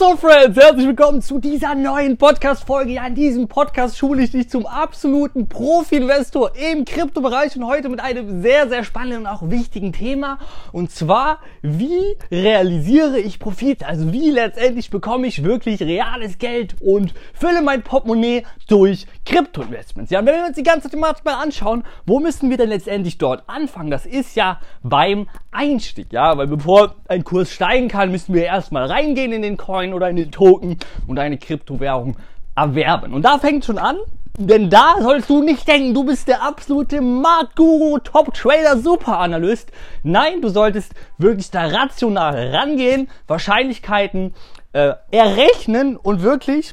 So, Friends, herzlich willkommen zu dieser neuen Podcast-Folge. Ja, in diesem Podcast schule ich dich zum absoluten Profi-Investor im Kryptobereich und heute mit einem sehr, sehr spannenden und auch wichtigen Thema. Und zwar, wie realisiere ich Profite? Also, wie letztendlich bekomme ich wirklich reales Geld und fülle mein Portemonnaie durch Krypto-Investments? Ja, und wenn wir uns die ganze Thematik mal anschauen, wo müssen wir denn letztendlich dort anfangen? Das ist ja beim Einstieg, ja, weil bevor ein Kurs steigen kann, müssen wir erstmal reingehen in den Coin oder in den Token und eine Kryptowährung erwerben. Und da fängt schon an, denn da sollst du nicht denken, du bist der absolute Marktguru, Top-Trader, Super-Analyst. Nein, du solltest wirklich da rational rangehen, Wahrscheinlichkeiten äh, errechnen und wirklich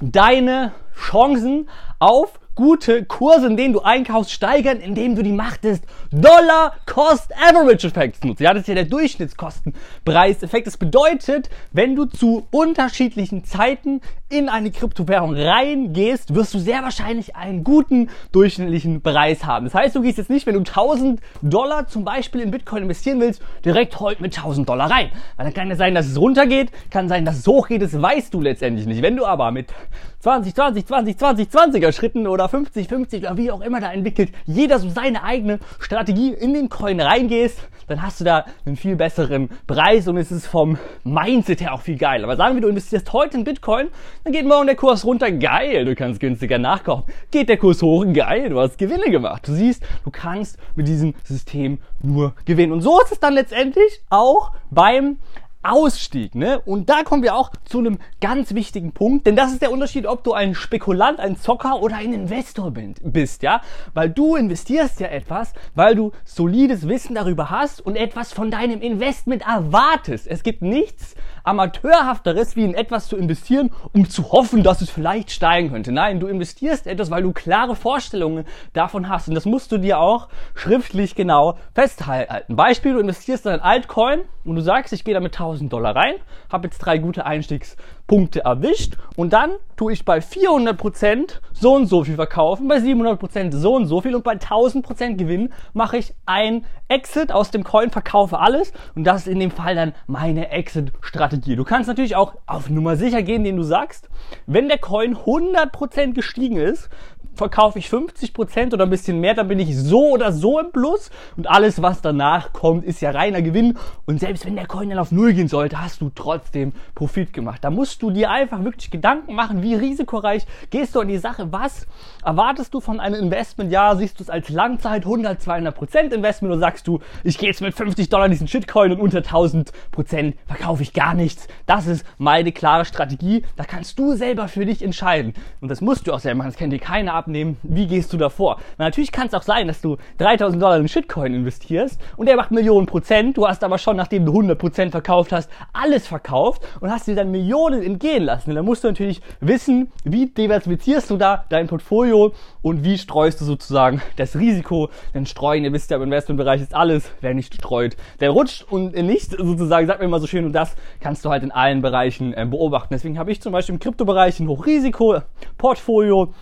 deine Chancen auf gute Kurse, in denen du einkaufst, steigern, indem du die Macht des Dollar-Cost-Average-Effekts nutzt. Ja, das ist ja der Durchschnittskostenpreiseffekt. Das bedeutet, wenn du zu unterschiedlichen Zeiten in eine Kryptowährung reingehst, wirst du sehr wahrscheinlich einen guten durchschnittlichen Preis haben. Das heißt, du gehst jetzt nicht, wenn du 1000 Dollar zum Beispiel in Bitcoin investieren willst, direkt heute mit 1000 Dollar rein. Weil dann kann es sein, dass es runtergeht, kann sein, dass es hochgeht, das weißt du letztendlich nicht. Wenn du aber mit 20, 20, 20, 20, 20er Schritten oder 50, 50 oder wie auch immer da entwickelt, jeder so seine eigene Strategie in den Coin reingehst, dann hast du da einen viel besseren Preis und es ist vom Mindset her auch viel geiler. Aber sagen wir, du investierst heute in Bitcoin, dann geht morgen der Kurs runter, geil, du kannst günstiger nachkaufen. Geht der Kurs hoch, geil, du hast Gewinne gemacht. Du siehst, du kannst mit diesem System nur gewinnen. Und so ist es dann letztendlich auch beim Ausstieg, ne? Und da kommen wir auch zu einem ganz wichtigen Punkt, denn das ist der Unterschied, ob du ein Spekulant, ein Zocker oder ein Investor bist, ja? Weil du investierst ja etwas, weil du solides Wissen darüber hast und etwas von deinem Investment erwartest. Es gibt nichts amateurhafteres, wie in etwas zu investieren, um zu hoffen, dass es vielleicht steigen könnte. Nein, du investierst etwas, weil du klare Vorstellungen davon hast und das musst du dir auch schriftlich genau festhalten. Beispiel, du investierst in ein Altcoin und du sagst, ich gehe da mit 1000 1000 Dollar rein, habe jetzt drei gute Einstiegspunkte erwischt und dann tue ich bei 400% so und so viel verkaufen, bei 700% so und so viel und bei 1000% Gewinn mache ich ein Exit aus dem Coin, verkaufe alles und das ist in dem Fall dann meine Exit-Strategie. Du kannst natürlich auch auf Nummer sicher gehen, indem du sagst, wenn der Coin 100% gestiegen ist, verkaufe ich 50% oder ein bisschen mehr, dann bin ich so oder so im Plus. Und alles, was danach kommt, ist ja reiner Gewinn. Und selbst wenn der Coin dann auf Null gehen sollte, hast du trotzdem Profit gemacht. Da musst du dir einfach wirklich Gedanken machen, wie risikoreich gehst du an die Sache, was erwartest du von einem Investment, ja, siehst du es als Langzeit 100, 200% Investment oder sagst du, ich gehe jetzt mit 50 Dollar diesen Shitcoin und unter 1000% verkaufe ich gar nichts. Das ist meine klare Strategie, da kannst du selber für dich entscheiden. Und das musst du auch selber machen, das kennt dir keiner ab abnehmen, wie gehst du davor? Na, natürlich kann es auch sein, dass du 3000 Dollar in Shitcoin investierst und der macht Millionen Prozent, du hast aber schon, nachdem du 100 Prozent verkauft hast, alles verkauft und hast dir dann Millionen entgehen lassen. Und dann musst du natürlich wissen, wie diversifizierst du da dein Portfolio und wie streust du sozusagen das Risiko. Denn streuen, ihr wisst ja, im Investmentbereich ist alles, wer nicht streut, der rutscht und nicht sozusagen, sagt mir immer so schön, und das kannst du halt in allen Bereichen äh, beobachten. Deswegen habe ich zum Beispiel im Kryptobereich ein Hochrisiko-Portfolio,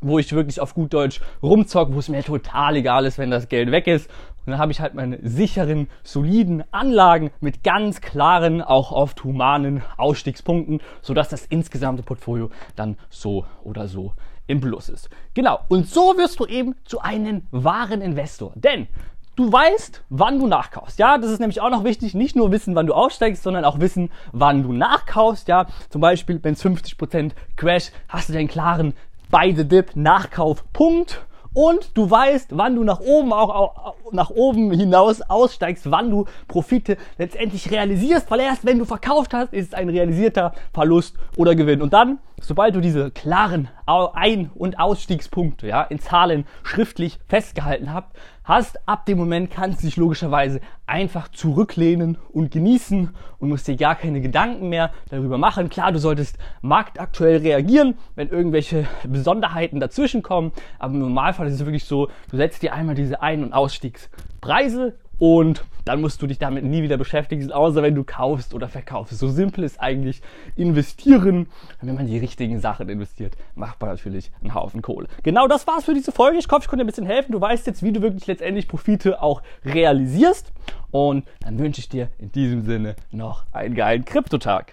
wo ich wirklich auf gut Deutsch rumzock, wo es mir total egal ist, wenn das Geld weg ist. Und dann habe ich halt meine sicheren, soliden Anlagen mit ganz klaren, auch oft humanen Ausstiegspunkten, sodass das insgesamte Portfolio dann so oder so im Plus ist. Genau. Und so wirst du eben zu einem wahren Investor. Denn Du weißt, wann du nachkaufst. Ja, das ist nämlich auch noch wichtig. Nicht nur wissen, wann du aussteigst, sondern auch wissen, wann du nachkaufst. Ja, zum Beispiel, wenn es 50% Crash, hast du den klaren by the dip Nachkauf Punkt und du weißt, wann du nach oben auch, auch nach oben hinaus aussteigst, wann du Profite letztendlich realisierst, weil erst wenn du verkauft hast, ist es ein realisierter Verlust oder Gewinn. Und dann, sobald du diese klaren Ein- und Ausstiegspunkte ja, in Zahlen schriftlich festgehalten habt, hast, ab dem Moment kannst du dich logischerweise einfach zurücklehnen und genießen und musst dir gar keine Gedanken mehr darüber machen. Klar, du solltest marktaktuell reagieren, wenn irgendwelche Besonderheiten dazwischen kommen, aber im Normalfall ist es wirklich so, du setzt dir einmal diese Ein- und Ausstiegspreise und dann musst du dich damit nie wieder beschäftigen, außer wenn du kaufst oder verkaufst. So simpel ist eigentlich investieren. Wenn man die richtigen Sachen investiert, macht man natürlich einen Haufen Kohle. Genau das war's für diese Folge. Ich hoffe, ich konnte dir ein bisschen helfen. Du weißt jetzt, wie du wirklich letztendlich Profite auch realisierst. Und dann wünsche ich dir in diesem Sinne noch einen geilen Kryptotag.